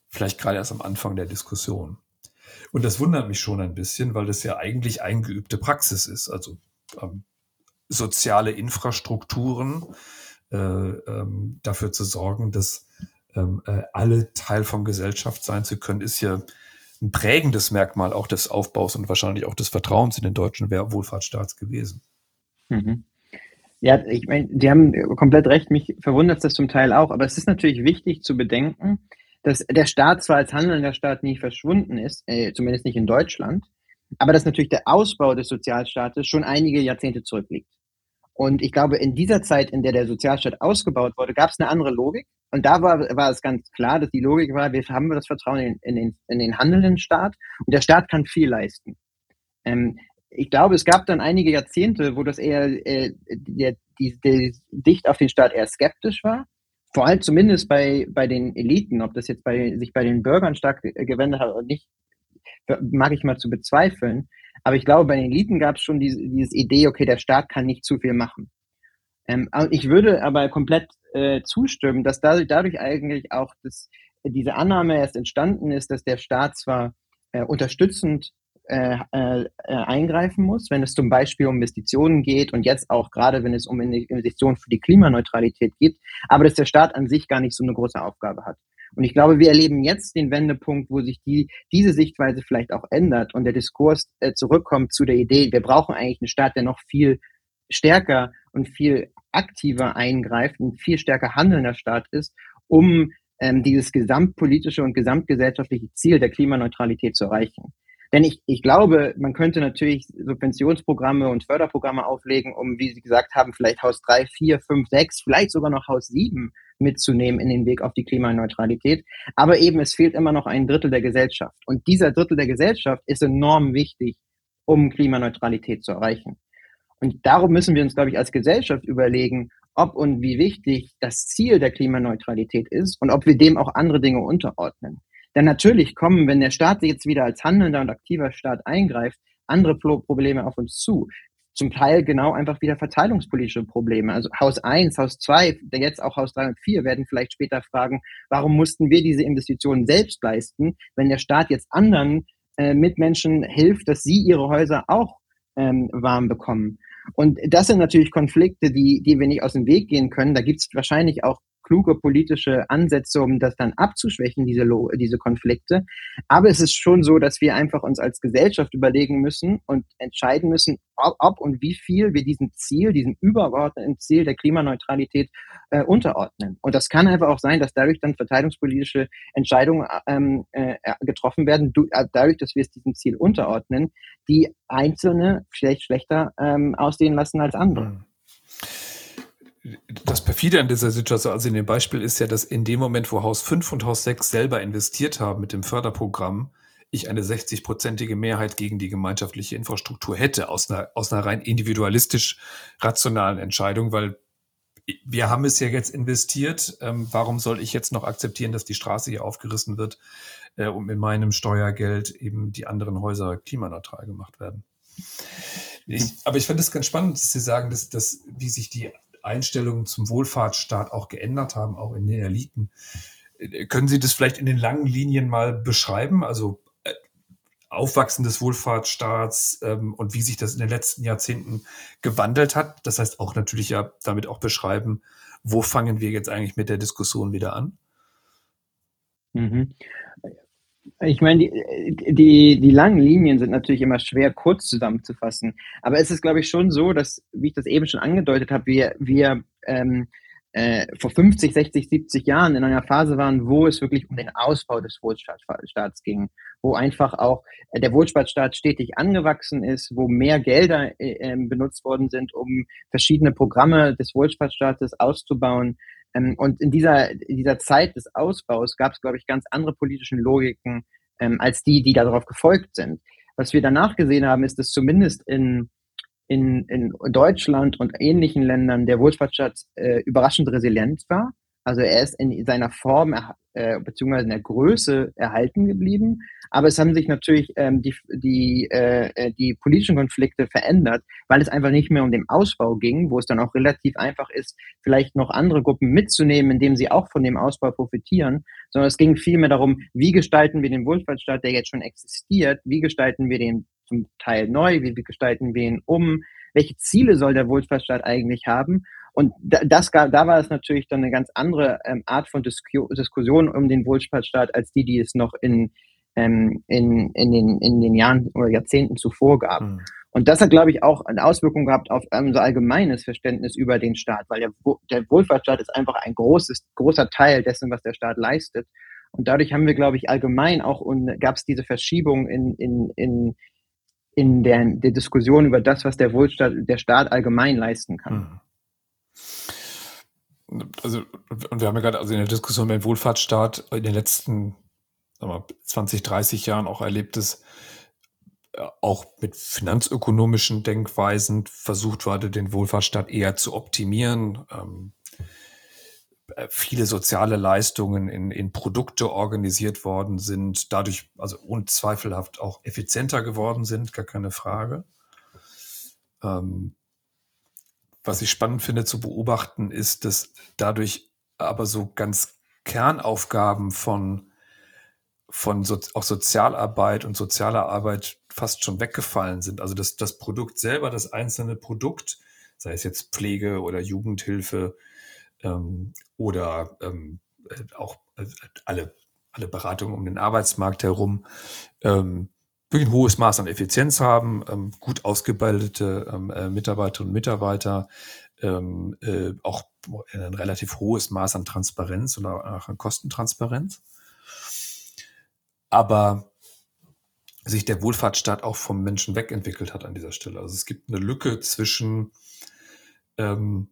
vielleicht gerade erst am Anfang der Diskussion. Und das wundert mich schon ein bisschen, weil das ja eigentlich eingeübte Praxis ist. Also ähm, soziale Infrastrukturen äh, ähm, dafür zu sorgen, dass ähm, äh, alle Teil von Gesellschaft sein zu können, ist ja ein prägendes Merkmal auch des Aufbaus und wahrscheinlich auch des Vertrauens in den deutschen Wohlfahrtsstaat gewesen. Mhm. Ja, ich meine, die haben komplett recht. Mich verwundert das zum Teil auch. Aber es ist natürlich wichtig zu bedenken, dass der Staat zwar als handelnder Staat nie verschwunden ist, äh, zumindest nicht in Deutschland, aber dass natürlich der Ausbau des Sozialstaates schon einige Jahrzehnte zurückliegt. Und ich glaube, in dieser Zeit, in der der Sozialstaat ausgebaut wurde, gab es eine andere Logik. Und da war, war es ganz klar, dass die Logik war, wir haben das Vertrauen in, in, den, in den handelnden Staat und der Staat kann viel leisten. Ähm, ich glaube, es gab dann einige Jahrzehnte, wo das eher äh, die, die, die Dicht auf den Staat eher skeptisch war vor allem zumindest bei, bei den Eliten, ob das jetzt bei, sich bei den Bürgern stark gewendet hat oder nicht, mag ich mal zu bezweifeln. Aber ich glaube, bei den Eliten gab es schon diese, diese Idee, okay, der Staat kann nicht zu viel machen. Ähm, ich würde aber komplett äh, zustimmen, dass dadurch, dadurch eigentlich auch das, diese Annahme erst entstanden ist, dass der Staat zwar äh, unterstützend äh, äh, eingreifen muss, wenn es zum Beispiel um Investitionen geht und jetzt auch gerade, wenn es um Investitionen für die Klimaneutralität geht, aber dass der Staat an sich gar nicht so eine große Aufgabe hat. Und ich glaube, wir erleben jetzt den Wendepunkt, wo sich die, diese Sichtweise vielleicht auch ändert und der Diskurs äh, zurückkommt zu der Idee, wir brauchen eigentlich einen Staat, der noch viel stärker und viel aktiver eingreift, ein viel stärker handelnder Staat ist, um ähm, dieses gesamtpolitische und gesamtgesellschaftliche Ziel der Klimaneutralität zu erreichen. Denn ich, ich glaube, man könnte natürlich Subventionsprogramme und Förderprogramme auflegen, um, wie Sie gesagt haben, vielleicht Haus 3, 4, 5, 6, vielleicht sogar noch Haus 7 mitzunehmen in den Weg auf die Klimaneutralität. Aber eben, es fehlt immer noch ein Drittel der Gesellschaft. Und dieser Drittel der Gesellschaft ist enorm wichtig, um Klimaneutralität zu erreichen. Und darum müssen wir uns, glaube ich, als Gesellschaft überlegen, ob und wie wichtig das Ziel der Klimaneutralität ist und ob wir dem auch andere Dinge unterordnen. Denn natürlich kommen, wenn der Staat jetzt wieder als handelnder und aktiver Staat eingreift, andere Probleme auf uns zu. Zum Teil genau einfach wieder verteilungspolitische Probleme. Also Haus 1, Haus 2, jetzt auch Haus 3 und 4 werden vielleicht später fragen, warum mussten wir diese Investitionen selbst leisten, wenn der Staat jetzt anderen äh, Mitmenschen hilft, dass sie ihre Häuser auch ähm, warm bekommen. Und das sind natürlich Konflikte, die, die wir nicht aus dem Weg gehen können. Da gibt es wahrscheinlich auch kluge politische Ansätze, um das dann abzuschwächen, diese, diese Konflikte. Aber es ist schon so, dass wir einfach uns als Gesellschaft überlegen müssen und entscheiden müssen, ob, ob und wie viel wir diesem Ziel, diesem übergeordneten Ziel der Klimaneutralität äh, unterordnen. Und das kann einfach auch sein, dass dadurch dann verteidigungspolitische Entscheidungen ähm, äh, getroffen werden, du, äh, dadurch, dass wir es diesem Ziel unterordnen, die einzelne vielleicht schlechter ähm, aussehen lassen als andere. Das perfide an dieser Situation, also in dem Beispiel ist ja, dass in dem Moment, wo Haus 5 und Haus 6 selber investiert haben mit dem Förderprogramm, ich eine 60-prozentige Mehrheit gegen die gemeinschaftliche Infrastruktur hätte, aus einer, aus einer rein individualistisch rationalen Entscheidung, weil wir haben es ja jetzt investiert. Ähm, warum soll ich jetzt noch akzeptieren, dass die Straße hier aufgerissen wird, äh, und mit meinem Steuergeld eben die anderen Häuser klimaneutral gemacht werden? Ich, aber ich finde es ganz spannend, dass Sie sagen, dass, dass wie sich die Einstellungen zum Wohlfahrtsstaat auch geändert haben, auch in den Eliten. Äh, können Sie das vielleicht in den langen Linien mal beschreiben? Also Aufwachsen des Wohlfahrtsstaats ähm, und wie sich das in den letzten Jahrzehnten gewandelt hat. Das heißt auch natürlich ja damit auch beschreiben, wo fangen wir jetzt eigentlich mit der Diskussion wieder an? Mhm. Ich meine, die, die, die langen Linien sind natürlich immer schwer kurz zusammenzufassen. Aber es ist, glaube ich, schon so, dass, wie ich das eben schon angedeutet habe, wir, wir ähm, äh, vor 50, 60, 70 Jahren in einer Phase waren, wo es wirklich um den Ausbau des Wohlfahrtsstaats ging, wo einfach auch der Wohlfahrtsstaat stetig angewachsen ist, wo mehr Gelder äh, ähm, benutzt worden sind, um verschiedene Programme des Wohlfahrtsstaates auszubauen. Ähm, und in dieser, dieser Zeit des Ausbaus gab es, glaube ich, ganz andere politische Logiken ähm, als die, die darauf gefolgt sind. Was wir danach gesehen haben, ist, dass zumindest in in, in Deutschland und ähnlichen Ländern der Wohlfahrtsstaat äh, überraschend resilient war. Also er ist in seiner Form äh, beziehungsweise in der Größe erhalten geblieben. Aber es haben sich natürlich ähm, die, die, äh, äh, die politischen Konflikte verändert, weil es einfach nicht mehr um den Ausbau ging, wo es dann auch relativ einfach ist, vielleicht noch andere Gruppen mitzunehmen, indem sie auch von dem Ausbau profitieren, sondern es ging vielmehr darum, wie gestalten wir den Wohlfahrtsstaat, der jetzt schon existiert, wie gestalten wir den zum Teil neu, wie gestalten wir ihn um, welche Ziele soll der Wohlfahrtsstaat eigentlich haben und das, da war es natürlich dann eine ganz andere ähm, Art von Diskussion um den Wohlfahrtsstaat als die, die es noch in, ähm, in, in, den, in den Jahren oder Jahrzehnten zuvor gab. Mhm. Und das hat, glaube ich, auch eine Auswirkung gehabt auf unser allgemeines Verständnis über den Staat, weil der, der Wohlfahrtsstaat ist einfach ein großes, großer Teil dessen, was der Staat leistet. Und dadurch haben wir, glaube ich, allgemein auch und gab es diese Verschiebung in, in, in, in der, der Diskussion über das, was der Wohlstaat, der Staat allgemein leisten kann. Mhm also, und wir haben ja gerade also in der Diskussion mit dem Wohlfahrtsstaat in den letzten mal, 20, 30 Jahren auch erlebt, dass äh, auch mit finanzökonomischen Denkweisen versucht wurde, den Wohlfahrtsstaat eher zu optimieren. Ähm, äh, viele soziale Leistungen in, in Produkte organisiert worden sind, dadurch also unzweifelhaft auch effizienter geworden sind, gar keine Frage. Ähm, was ich spannend finde zu beobachten, ist, dass dadurch aber so ganz Kernaufgaben von, von so, auch Sozialarbeit und sozialer Arbeit fast schon weggefallen sind. Also das, das Produkt selber, das einzelne Produkt, sei es jetzt Pflege oder Jugendhilfe ähm, oder ähm, äh, auch äh, alle, alle Beratungen um den Arbeitsmarkt herum, ähm, wirklich ein hohes Maß an Effizienz haben, ähm, gut ausgebildete ähm, äh, Mitarbeiterinnen und Mitarbeiter, ähm, äh, auch ein relativ hohes Maß an Transparenz oder auch an Kostentransparenz. Aber sich der Wohlfahrtsstaat auch vom Menschen wegentwickelt hat an dieser Stelle. Also es gibt eine Lücke zwischen ähm,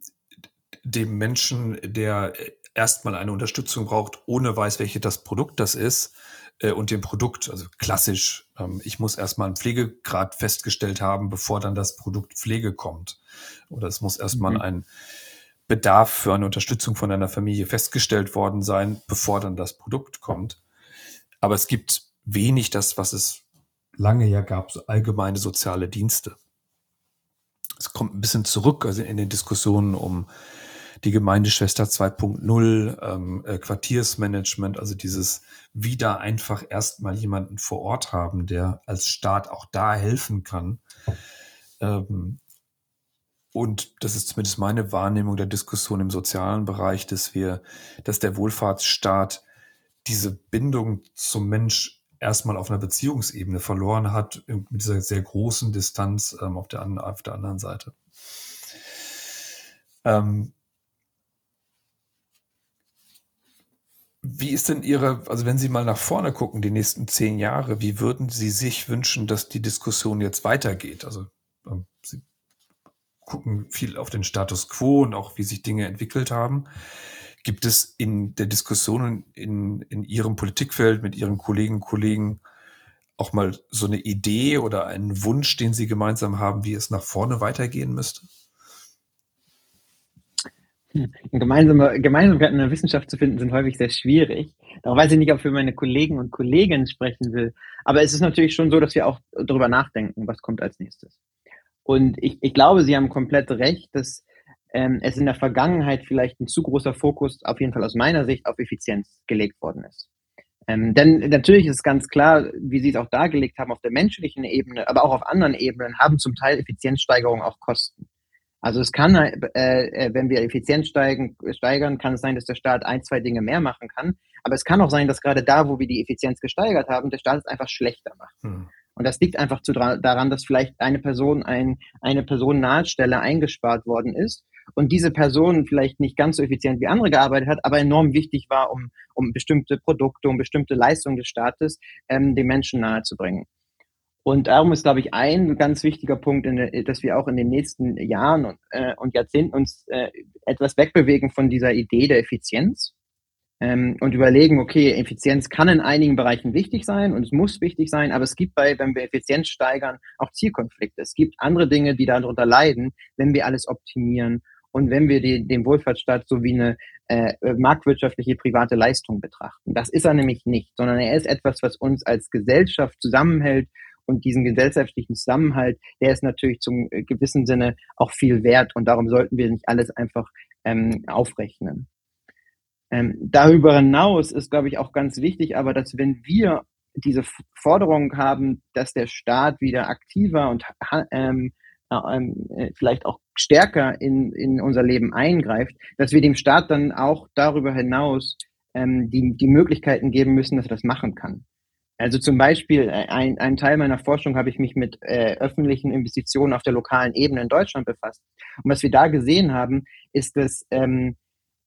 dem Menschen, der erstmal eine Unterstützung braucht, ohne weiß, welche das Produkt das ist, äh, und dem Produkt. Also klassisch, ähm, ich muss erstmal einen Pflegegrad festgestellt haben, bevor dann das Produkt Pflege kommt. Oder es muss erstmal mhm. ein Bedarf für eine Unterstützung von einer Familie festgestellt worden sein, bevor dann das Produkt kommt. Aber es gibt wenig das, was es lange ja gab, so allgemeine soziale Dienste. Es kommt ein bisschen zurück, also in den Diskussionen um die Gemeindeschwester 2.0, ähm, äh, Quartiersmanagement, also dieses wieder einfach erstmal jemanden vor Ort haben, der als Staat auch da helfen kann. Ähm, und das ist zumindest meine Wahrnehmung der Diskussion im sozialen Bereich, dass wir, dass der Wohlfahrtsstaat diese Bindung zum Mensch erstmal auf einer Beziehungsebene verloren hat, mit dieser sehr großen Distanz ähm, auf, der, auf der anderen Seite. Ähm, Wie ist denn Ihre, also wenn Sie mal nach vorne gucken, die nächsten zehn Jahre, wie würden Sie sich wünschen, dass die Diskussion jetzt weitergeht? Also ähm, Sie gucken viel auf den Status quo und auch wie sich Dinge entwickelt haben. Gibt es in der Diskussion in, in Ihrem Politikfeld mit Ihren Kolleginnen und Kollegen auch mal so eine Idee oder einen Wunsch, den Sie gemeinsam haben, wie es nach vorne weitergehen müsste? Gemeinsame, Gemeinsamkeiten in der Wissenschaft zu finden, sind häufig sehr schwierig. Darum weiß ich nicht, ob ich für meine Kollegen und Kolleginnen sprechen will. Aber es ist natürlich schon so, dass wir auch darüber nachdenken, was kommt als nächstes. Und ich, ich glaube, Sie haben komplett recht, dass ähm, es in der Vergangenheit vielleicht ein zu großer Fokus, auf jeden Fall aus meiner Sicht, auf Effizienz gelegt worden ist. Ähm, denn natürlich ist ganz klar, wie Sie es auch dargelegt haben, auf der menschlichen Ebene, aber auch auf anderen Ebenen haben zum Teil Effizienzsteigerungen auch Kosten. Also es kann, äh, äh, wenn wir Effizienz steigen, steigern, kann es sein, dass der Staat ein, zwei Dinge mehr machen kann. Aber es kann auch sein, dass gerade da, wo wir die Effizienz gesteigert haben, der Staat es einfach schlechter macht. Hm. Und das liegt einfach zu, daran, dass vielleicht eine Person, ein, eine Person Nahestelle eingespart worden ist und diese Person vielleicht nicht ganz so effizient wie andere gearbeitet hat, aber enorm wichtig war, um, um bestimmte Produkte, um bestimmte Leistungen des Staates ähm, den Menschen nahezubringen. Und darum ist, glaube ich, ein ganz wichtiger Punkt, dass wir auch in den nächsten Jahren und, äh, und Jahrzehnten uns äh, etwas wegbewegen von dieser Idee der Effizienz ähm, und überlegen, okay, Effizienz kann in einigen Bereichen wichtig sein und es muss wichtig sein, aber es gibt bei, wenn wir Effizienz steigern, auch Zielkonflikte. Es gibt andere Dinge, die darunter leiden, wenn wir alles optimieren und wenn wir die, den Wohlfahrtsstaat so wie eine äh, marktwirtschaftliche private Leistung betrachten. Das ist er nämlich nicht, sondern er ist etwas, was uns als Gesellschaft zusammenhält und diesen gesellschaftlichen Zusammenhalt, der ist natürlich zum äh, gewissen Sinne auch viel wert und darum sollten wir nicht alles einfach ähm, aufrechnen. Ähm, darüber hinaus ist, glaube ich, auch ganz wichtig, aber dass wenn wir diese Forderung haben, dass der Staat wieder aktiver und ähm, ähm, äh, vielleicht auch stärker in, in unser Leben eingreift, dass wir dem Staat dann auch darüber hinaus ähm, die, die Möglichkeiten geben müssen, dass er das machen kann. Also zum Beispiel, äh, ein, ein Teil meiner Forschung habe ich mich mit äh, öffentlichen Investitionen auf der lokalen Ebene in Deutschland befasst. Und was wir da gesehen haben, ist, dass ähm,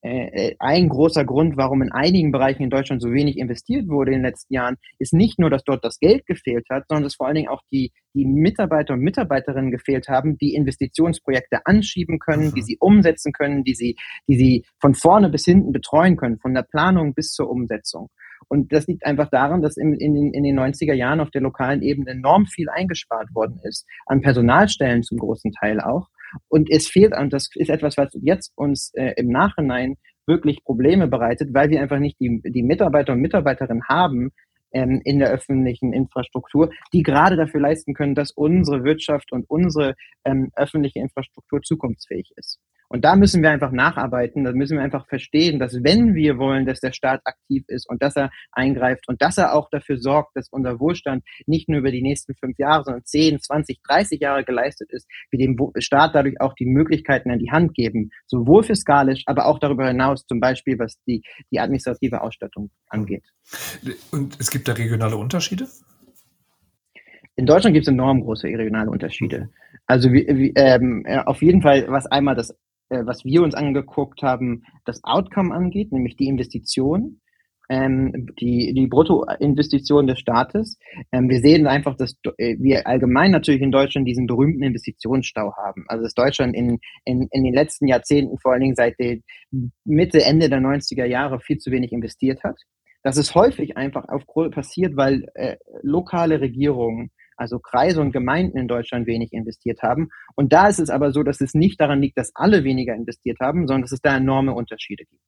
äh, äh, ein großer Grund, warum in einigen Bereichen in Deutschland so wenig investiert wurde in den letzten Jahren, ist nicht nur, dass dort das Geld gefehlt hat, sondern dass vor allen Dingen auch die, die Mitarbeiter und Mitarbeiterinnen gefehlt haben, die Investitionsprojekte anschieben können, die mhm. sie umsetzen können, die sie, die sie von vorne bis hinten betreuen können, von der Planung bis zur Umsetzung. Und das liegt einfach daran, dass in, in, den, in den 90er Jahren auf der lokalen Ebene enorm viel eingespart worden ist, an Personalstellen zum großen Teil auch. Und es fehlt, und das ist etwas, was jetzt uns äh, im Nachhinein wirklich Probleme bereitet, weil wir einfach nicht die, die Mitarbeiter und Mitarbeiterinnen haben ähm, in der öffentlichen Infrastruktur, die gerade dafür leisten können, dass unsere Wirtschaft und unsere ähm, öffentliche Infrastruktur zukunftsfähig ist. Und da müssen wir einfach nacharbeiten, da müssen wir einfach verstehen, dass wenn wir wollen, dass der Staat aktiv ist und dass er eingreift und dass er auch dafür sorgt, dass unser Wohlstand nicht nur über die nächsten fünf Jahre, sondern 10, 20, 30 Jahre geleistet ist, wir dem Staat dadurch auch die Möglichkeiten an die Hand geben, sowohl fiskalisch, aber auch darüber hinaus, zum Beispiel was die, die administrative Ausstattung angeht. Und es gibt da regionale Unterschiede? In Deutschland gibt es enorm große regionale Unterschiede. Also wie, wie, ähm, auf jeden Fall, was einmal das äh, was wir uns angeguckt haben, das Outcome angeht, nämlich die Investition, ähm, die, die Bruttoinvestition des Staates. Ähm, wir sehen einfach, dass äh, wir allgemein natürlich in Deutschland diesen berühmten Investitionsstau haben. Also dass Deutschland in, in, in den letzten Jahrzehnten, vor allen Dingen seit der Mitte, Ende der 90er Jahre, viel zu wenig investiert hat. Das ist häufig einfach auf, passiert, weil äh, lokale Regierungen also Kreise und Gemeinden in Deutschland wenig investiert haben. Und da ist es aber so, dass es nicht daran liegt, dass alle weniger investiert haben, sondern dass es da enorme Unterschiede gibt.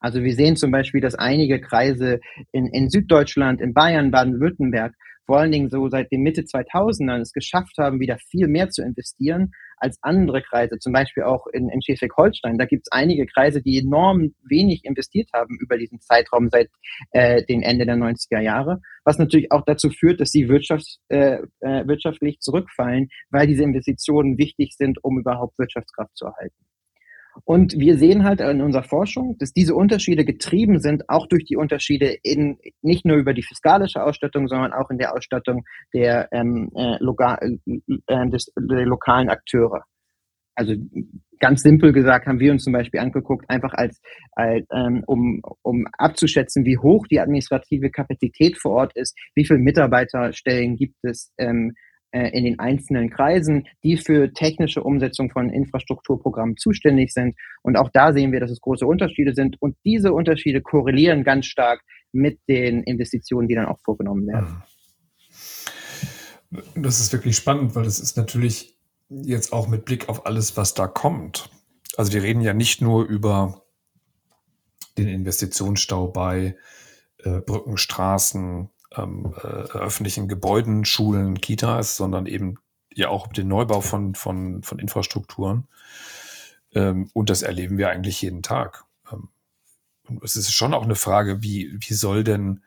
Also wir sehen zum Beispiel, dass einige Kreise in, in Süddeutschland, in Bayern, Baden-Württemberg vor allen Dingen so seit den Mitte 2000ern es geschafft haben, wieder viel mehr zu investieren als andere Kreise, zum Beispiel auch in, in Schleswig-Holstein. Da gibt es einige Kreise, die enorm wenig investiert haben über diesen Zeitraum seit äh, den Ende der 90er Jahre, was natürlich auch dazu führt, dass sie wirtschafts-, äh, äh, wirtschaftlich zurückfallen, weil diese Investitionen wichtig sind, um überhaupt Wirtschaftskraft zu erhalten. Und wir sehen halt in unserer Forschung, dass diese Unterschiede getrieben sind, auch durch die Unterschiede in, nicht nur über die fiskalische Ausstattung, sondern auch in der Ausstattung der, ähm, äh, lokal, äh, des, der lokalen Akteure. Also ganz simpel gesagt haben wir uns zum Beispiel angeguckt, einfach als, als ähm, um, um abzuschätzen, wie hoch die administrative Kapazität vor Ort ist, wie viele Mitarbeiterstellen gibt es, ähm, äh, in den einzelnen Kreisen, die für technische Umsetzung von Infrastrukturprogrammen zuständig sind. Und auch da sehen wir, dass es große Unterschiede sind. Und diese Unterschiede korrelieren ganz stark mit den Investitionen, die dann auch vorgenommen werden. Das ist wirklich spannend, weil es ist natürlich jetzt auch mit Blick auf alles, was da kommt. Also wir reden ja nicht nur über den Investitionsstau bei äh, Brücken, Straßen, ähm, äh, öffentlichen Gebäuden, Schulen, Kitas, sondern eben ja auch den Neubau von, von, von Infrastrukturen. Ähm, und das erleben wir eigentlich jeden Tag. Ähm, und es ist schon auch eine Frage, wie, wie soll denn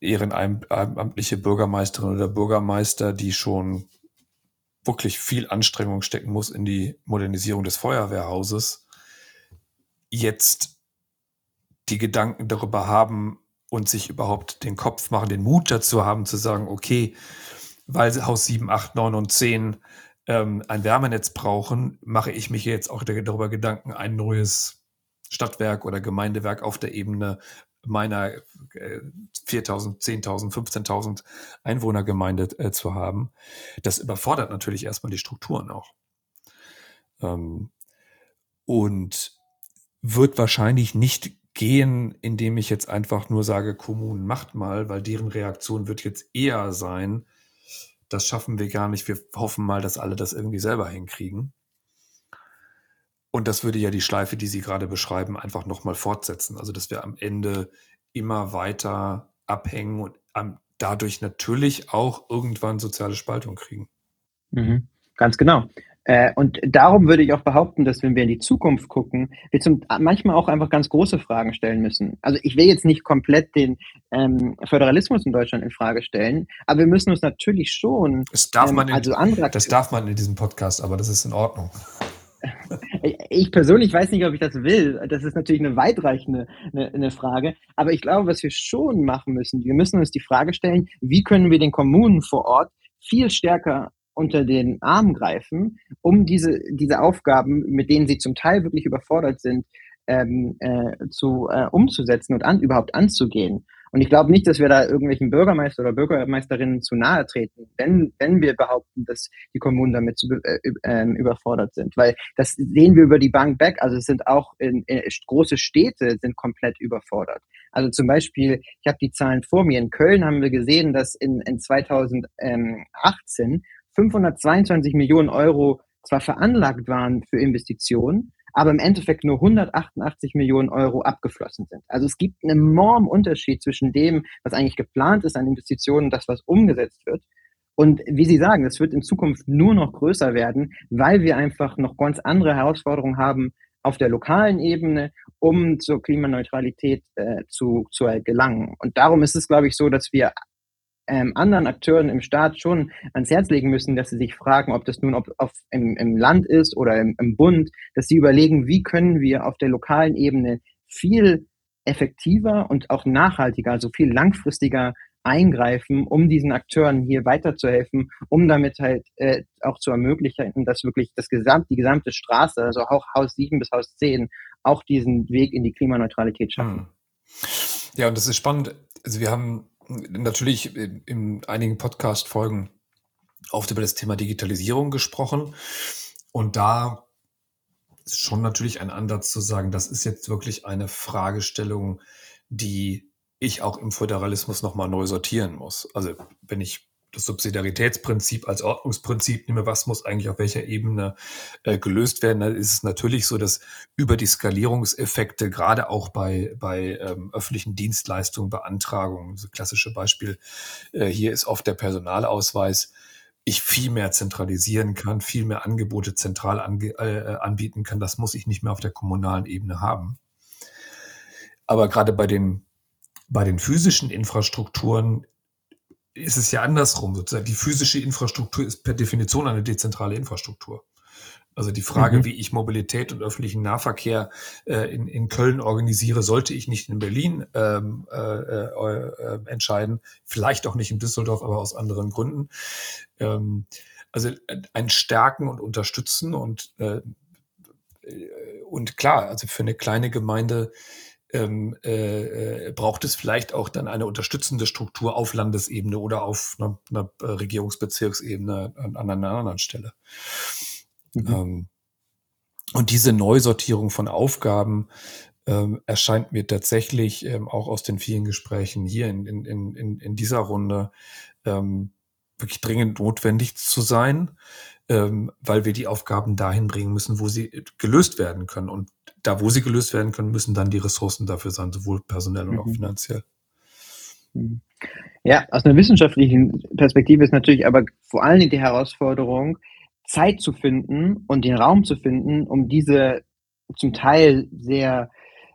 ehrenamtliche Bürgermeisterin oder Bürgermeister, die schon wirklich viel Anstrengung stecken muss in die Modernisierung des Feuerwehrhauses, jetzt die Gedanken darüber haben, und sich überhaupt den Kopf machen, den Mut dazu haben, zu sagen, okay, weil Haus 7, 8, 9 und 10 ähm, ein Wärmenetz brauchen, mache ich mich jetzt auch darüber Gedanken, ein neues Stadtwerk oder Gemeindewerk auf der Ebene meiner äh, 4.000, 10.000, 15.000 Einwohnergemeinde äh, zu haben. Das überfordert natürlich erstmal die Strukturen auch. Ähm, und wird wahrscheinlich nicht gehen, indem ich jetzt einfach nur sage, Kommunen macht mal, weil deren Reaktion wird jetzt eher sein, das schaffen wir gar nicht, wir hoffen mal, dass alle das irgendwie selber hinkriegen. Und das würde ja die Schleife, die Sie gerade beschreiben, einfach nochmal fortsetzen. Also, dass wir am Ende immer weiter abhängen und dadurch natürlich auch irgendwann soziale Spaltung kriegen. Mhm. Ganz genau. Äh, und darum würde ich auch behaupten, dass wenn wir in die Zukunft gucken, wir zum, manchmal auch einfach ganz große Fragen stellen müssen. Also ich will jetzt nicht komplett den ähm, Föderalismus in Deutschland in Frage stellen, aber wir müssen uns natürlich schon. Das darf, ähm, man in, also andere das darf man in diesem Podcast, aber das ist in Ordnung. Ich persönlich weiß nicht, ob ich das will. Das ist natürlich eine weitreichende eine, eine, Frage. Aber ich glaube, was wir schon machen müssen, wir müssen uns die Frage stellen, wie können wir den Kommunen vor Ort viel stärker unter den Arm greifen, um diese, diese Aufgaben, mit denen sie zum Teil wirklich überfordert sind, ähm, äh, zu, äh, umzusetzen und an, überhaupt anzugehen. Und ich glaube nicht, dass wir da irgendwelchen Bürgermeister oder Bürgermeisterinnen zu nahe treten, wenn, wenn wir behaupten, dass die Kommunen damit zu, äh, äh, überfordert sind. Weil das sehen wir über die Bank weg. Also es sind auch in, in, große Städte sind komplett überfordert. Also zum Beispiel, ich habe die Zahlen vor mir. In Köln haben wir gesehen, dass in, in 2018 522 Millionen Euro zwar veranlagt waren für Investitionen, aber im Endeffekt nur 188 Millionen Euro abgeflossen sind. Also es gibt einen enormen Unterschied zwischen dem, was eigentlich geplant ist an Investitionen und das, was umgesetzt wird. Und wie Sie sagen, es wird in Zukunft nur noch größer werden, weil wir einfach noch ganz andere Herausforderungen haben auf der lokalen Ebene, um zur Klimaneutralität äh, zu, zu gelangen. Und darum ist es, glaube ich, so, dass wir ähm, anderen Akteuren im Staat schon ans Herz legen müssen, dass sie sich fragen, ob das nun auf, auf im, im, Land ist oder im, im Bund, dass sie überlegen, wie können wir auf der lokalen Ebene viel effektiver und auch nachhaltiger, also viel langfristiger eingreifen, um diesen Akteuren hier weiterzuhelfen, um damit halt äh, auch zu ermöglichen, dass wirklich das gesamt, die gesamte Straße, also auch Haus 7 bis Haus 10, auch diesen Weg in die Klimaneutralität schaffen. Hm. Ja, und das ist spannend. Also wir haben natürlich in, in einigen Podcast-Folgen oft über das Thema Digitalisierung gesprochen. Und da ist schon natürlich ein Ansatz zu sagen, das ist jetzt wirklich eine Fragestellung, die ich auch im Föderalismus nochmal neu sortieren muss. Also wenn ich das Subsidiaritätsprinzip als Ordnungsprinzip nehme, was muss eigentlich auf welcher Ebene äh, gelöst werden, dann ist es natürlich so, dass über die Skalierungseffekte, gerade auch bei, bei ähm, öffentlichen Dienstleistungen, Beantragungen, so klassische Beispiel, äh, hier ist oft der Personalausweis, ich viel mehr zentralisieren kann, viel mehr Angebote zentral ange, äh, anbieten kann. Das muss ich nicht mehr auf der kommunalen Ebene haben. Aber gerade bei den, bei den physischen Infrastrukturen ist es ja andersrum sozusagen. Die physische Infrastruktur ist per Definition eine dezentrale Infrastruktur. Also die Frage, mhm. wie ich Mobilität und öffentlichen Nahverkehr äh, in, in Köln organisiere, sollte ich nicht in Berlin ähm, äh, äh, äh entscheiden. Vielleicht auch nicht in Düsseldorf, aber aus anderen Gründen. Ähm, also ein Stärken und Unterstützen und, äh, und klar, also für eine kleine Gemeinde ähm, äh, braucht es vielleicht auch dann eine unterstützende Struktur auf Landesebene oder auf einer, einer Regierungsbezirksebene an, an, einer anderen Stelle. Mhm. Ähm, und diese Neusortierung von Aufgaben ähm, erscheint mir tatsächlich ähm, auch aus den vielen Gesprächen hier in, in, in, in dieser Runde ähm, wirklich dringend notwendig zu sein, ähm, weil wir die Aufgaben dahin bringen müssen, wo sie gelöst werden können. Und da, wo sie gelöst werden können, müssen dann die Ressourcen dafür sein, sowohl personell und mhm. auch finanziell. Mhm. Ja, aus einer wissenschaftlichen Perspektive ist natürlich aber vor allen Dingen die Herausforderung, Zeit zu finden und den Raum zu finden, um diese zum Teil sehr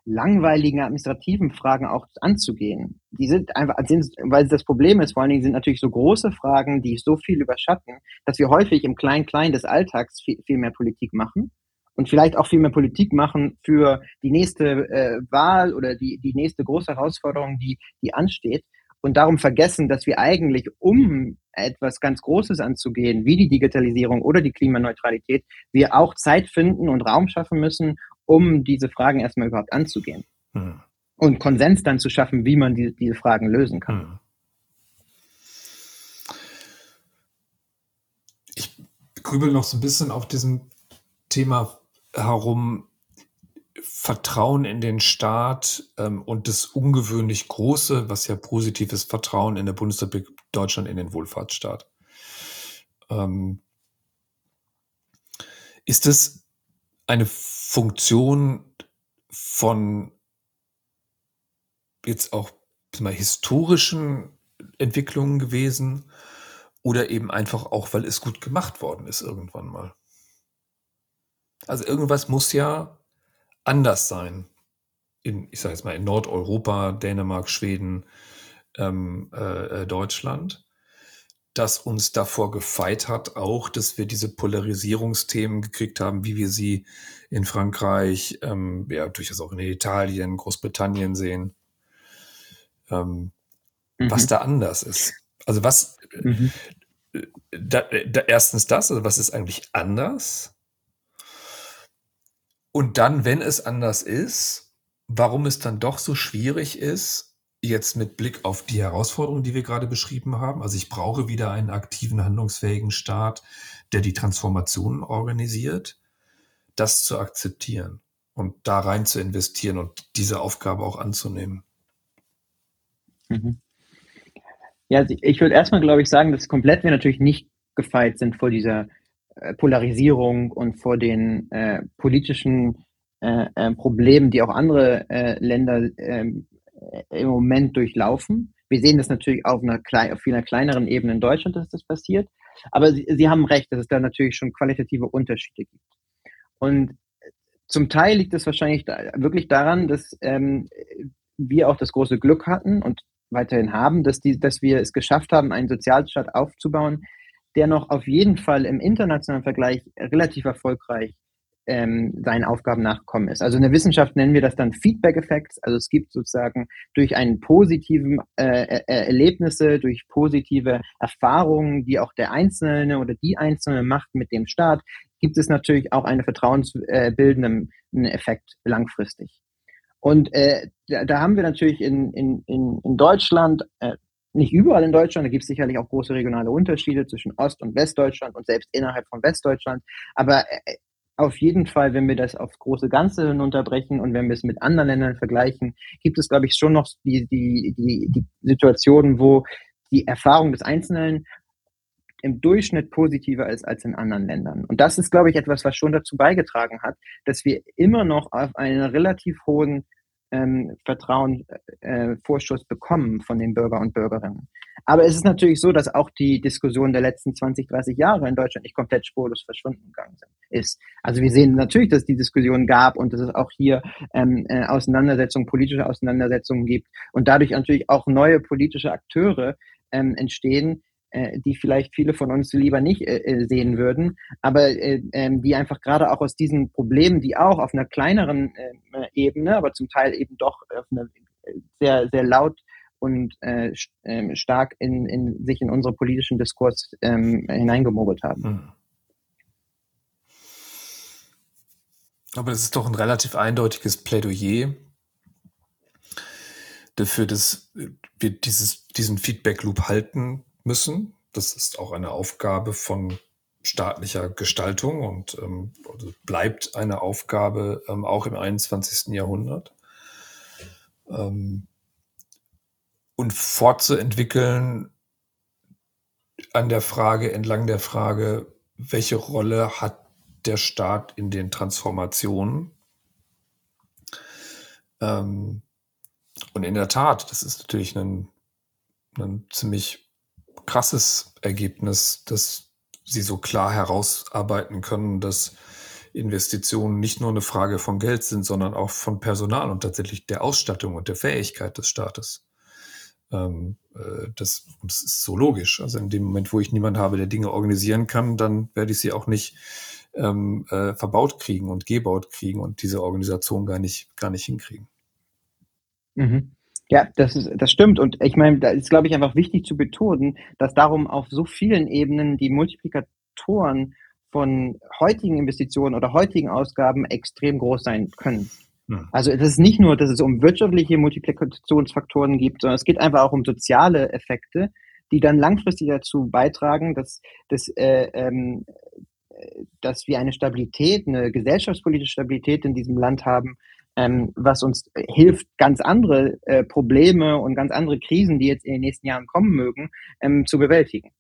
langweiligen administrativen Fragen auch anzugehen. Die sind einfach, sind, weil das Problem ist, vor allen Dingen sind natürlich so große Fragen, die so viel überschatten, dass wir häufig im Klein-Klein des Alltags viel, viel, mehr Politik machen und vielleicht auch viel mehr Politik machen für die nächste äh, Wahl oder die, die nächste große Herausforderung, die, die ansteht. Und darum vergessen, dass wir eigentlich, um etwas ganz Großes anzugehen, wie die Digitalisierung oder die Klimaneutralität, wir auch Zeit finden und Raum schaffen müssen, um diese Fragen erstmal überhaupt anzugehen. Hm. Und Konsens dann zu schaffen, wie man die, diese Fragen lösen kann. Hm. Ich grübel noch so ein bisschen auf diesem Thema herum, Vertrauen in den Staat ähm, und das ungewöhnlich große, was ja positives Vertrauen in der Bundesrepublik Deutschland in den Wohlfahrtsstaat. Ähm, ist es eine Funktion von jetzt auch mal historischen Entwicklungen gewesen oder eben einfach auch, weil es gut gemacht worden ist irgendwann mal? Also irgendwas muss ja anders sein. In, ich sage jetzt mal in Nordeuropa, Dänemark, Schweden, ähm, äh, äh Deutschland das uns davor gefeit hat, auch, dass wir diese Polarisierungsthemen gekriegt haben, wie wir sie in Frankreich, ähm, ja, durchaus auch in Italien, Großbritannien sehen. Ähm, mhm. Was da anders ist. Also was, mhm. da, da, erstens das, also was ist eigentlich anders? Und dann, wenn es anders ist, warum es dann doch so schwierig ist, Jetzt mit Blick auf die Herausforderungen, die wir gerade beschrieben haben. Also ich brauche wieder einen aktiven, handlungsfähigen Staat, der die Transformation organisiert, das zu akzeptieren und da rein zu investieren und diese Aufgabe auch anzunehmen. Mhm. Ja, also ich würde erstmal, glaube ich, sagen, dass komplett wir natürlich nicht gefeit sind vor dieser Polarisierung und vor den äh, politischen äh, äh Problemen, die auch andere äh, Länder ähm, äh, im Moment durchlaufen. Wir sehen das natürlich auf einer, auf einer kleineren Ebene in Deutschland, dass das passiert. Aber Sie, Sie haben recht, dass es da natürlich schon qualitative Unterschiede gibt. Und äh, zum Teil liegt es wahrscheinlich da, wirklich daran, dass ähm, wir auch das große Glück hatten und weiterhin haben, dass, die, dass wir es geschafft haben, einen Sozialstaat aufzubauen, der noch auf jeden Fall im internationalen Vergleich relativ erfolgreich ähm, seinen Aufgaben nachgekommen ist. Also in der Wissenschaft nennen wir das dann Feedback-Effekts. Also es gibt sozusagen durch einen positiven äh, äh, Erlebnisse, durch positive Erfahrungen, die auch der Einzelne oder die Einzelne macht mit dem Staat, gibt es natürlich auch einen vertrauensbildenden Effekt langfristig. Und äh, da, da, haben wir natürlich in, in, in, in Deutschland äh, nicht überall in Deutschland, da gibt es sicherlich auch große regionale Unterschiede zwischen Ost- und Westdeutschland und selbst innerhalb von Westdeutschland. Aber äh, auf jeden Fall, wenn wir das aufs große Ganze hinunterbrechen und wenn wir es mit anderen Ländern vergleichen, gibt es, glaube ich, schon noch die, die, die, die Situationen, wo die Erfahrung des Einzelnen im Durchschnitt positiver ist als in anderen Ländern. Und das ist, glaube ich, etwas, was schon dazu beigetragen hat, dass wir immer noch auf einen relativ hohen ähm, Vertrauen, äh, Vorschuss bekommen von den Bürger und Bürgerinnen. Aber es ist natürlich so, dass auch die Diskussion der letzten 20, 30 Jahre in Deutschland nicht komplett spurlos verschwunden gegangen ist. Also wir sehen natürlich, dass es die Diskussion gab und dass es auch hier ähm, äh, Auseinandersetzungen, politische Auseinandersetzungen gibt und dadurch natürlich auch neue politische Akteure ähm, entstehen, äh, die vielleicht viele von uns lieber nicht äh, äh sehen würden, aber äh, ähm, die einfach gerade auch aus diesen Problemen, die auch auf einer kleineren äh, Ebene, aber zum Teil eben doch auf einer sehr, sehr laut und äh, ähm, stark in, in, sich in unseren politischen Diskurs ähm, hineingemogelt haben. Hm. Aber das ist doch ein relativ eindeutiges Plädoyer dafür, dass wir dieses, diesen Feedback Loop halten müssen. Das ist auch eine Aufgabe von staatlicher Gestaltung und ähm, also bleibt eine Aufgabe ähm, auch im 21. Jahrhundert. Ähm, und fortzuentwickeln an der Frage, entlang der Frage, welche Rolle hat der Staat in den Transformationen? Ähm, und in der Tat, das ist natürlich ein, ein ziemlich krasses Ergebnis, dass sie so klar herausarbeiten können, dass Investitionen nicht nur eine Frage von Geld sind, sondern auch von Personal und tatsächlich der Ausstattung und der Fähigkeit des Staates. Ähm, äh, das, das, ist so logisch. Also in dem Moment, wo ich niemanden habe, der Dinge organisieren kann, dann werde ich sie auch nicht ähm, äh, verbaut kriegen und gebaut kriegen und diese Organisation gar nicht, gar nicht hinkriegen. Mhm. Ja, das, ist, das stimmt. Und ich meine, da ist, glaube ich, einfach wichtig zu betonen, dass darum auf so vielen Ebenen die Multiplikatoren von heutigen Investitionen oder heutigen Ausgaben extrem groß sein können. Hm. Also es ist nicht nur, dass es um wirtschaftliche Multiplikationsfaktoren gibt, sondern es geht einfach auch um soziale Effekte, die dann langfristig dazu beitragen, dass, dass, äh, ähm, dass wir eine Stabilität, eine gesellschaftspolitische Stabilität in diesem Land haben, ähm, was uns hilft, ganz andere äh, Probleme und ganz andere Krisen, die jetzt in den nächsten Jahren kommen mögen, ähm, zu bewältigen.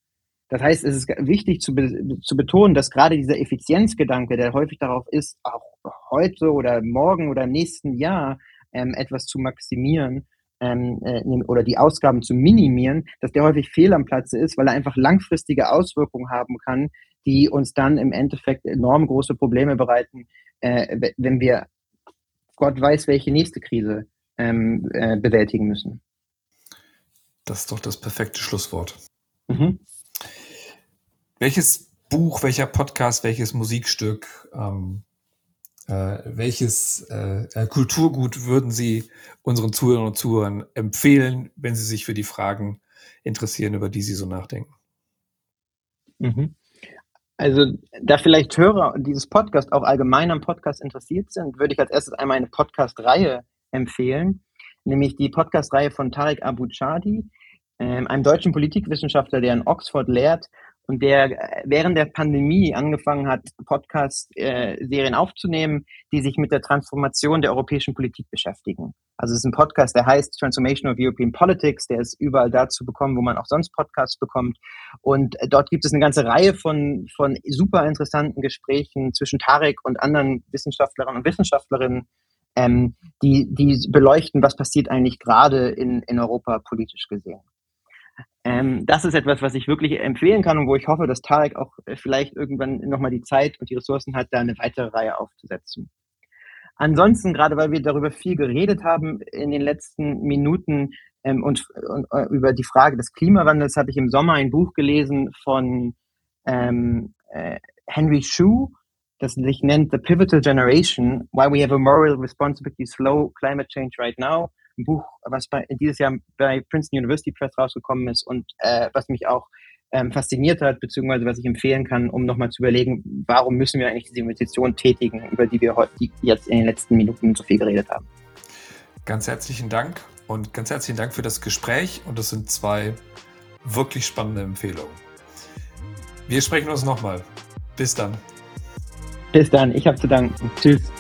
Das heißt, es ist wichtig zu, be zu betonen, dass gerade dieser Effizienzgedanke, der häufig darauf ist, auch heute oder morgen oder nächsten Jahr ähm, etwas zu maximieren ähm, äh, oder die Ausgaben zu minimieren, dass der häufig fehl am Platze ist, weil er einfach langfristige Auswirkungen haben kann, die uns dann im Endeffekt enorm große Probleme bereiten, äh, wenn wir Gott weiß, welche nächste Krise ähm, äh, bewältigen müssen. Das ist doch das perfekte Schlusswort. Mhm. Welches Buch, welcher Podcast, welches Musikstück, ähm, äh, welches äh, äh Kulturgut würden Sie unseren Zuhörern und Zuhörern empfehlen, wenn sie sich für die Fragen interessieren, über die Sie so nachdenken? Mhm. Also, da vielleicht Hörer dieses Podcast auch allgemein am Podcast interessiert sind, würde ich als erstes einmal eine Podcast-Reihe empfehlen, nämlich die Podcast-Reihe von Tarek Abu Chadi, ähm, einem deutschen Politikwissenschaftler, der in Oxford lehrt und der äh, während der Pandemie angefangen hat, Podcast-Serien aufzunehmen, die sich mit der Transformation der europäischen Politik beschäftigen. Also es ist ein Podcast, der heißt Transformation of European Politics, der ist überall da zu bekommen, wo man auch sonst Podcasts bekommt. Und äh, dort gibt es eine ganze Reihe von, von super interessanten Gesprächen zwischen Tarek und anderen Wissenschaftlerinnen und Wissenschaftlerinnen, ähm, die, die beleuchten, was passiert eigentlich gerade in, in Europa politisch gesehen. Ähm, das ist etwas, was ich wirklich empfehlen kann und wo ich hoffe, dass Tarek auch äh, vielleicht irgendwann nochmal die Zeit und die Ressourcen hat, da eine weitere Reihe aufzusetzen. Ansonsten, gerade weil wir darüber viel geredet haben in den letzten Minuten ähm, und, und uh, über die Frage des Klimawandels, habe ich im Sommer ein Buch gelesen von ähm, äh, Henry Shue, das sich nennt The Pivotal Generation, Why We Have a Moral Responsibility to Slow Climate Change Right Now ein Buch, was bei, dieses Jahr bei Princeton University Press rausgekommen ist und äh, was mich auch ähm, fasziniert hat, beziehungsweise was ich empfehlen kann, um nochmal zu überlegen, warum müssen wir eigentlich diese Investition tätigen, über die wir heute jetzt in den letzten Minuten so viel geredet haben. Ganz herzlichen Dank und ganz herzlichen Dank für das Gespräch und das sind zwei wirklich spannende Empfehlungen. Wir sprechen uns nochmal. Bis dann. Bis dann. Ich habe zu danken. Tschüss.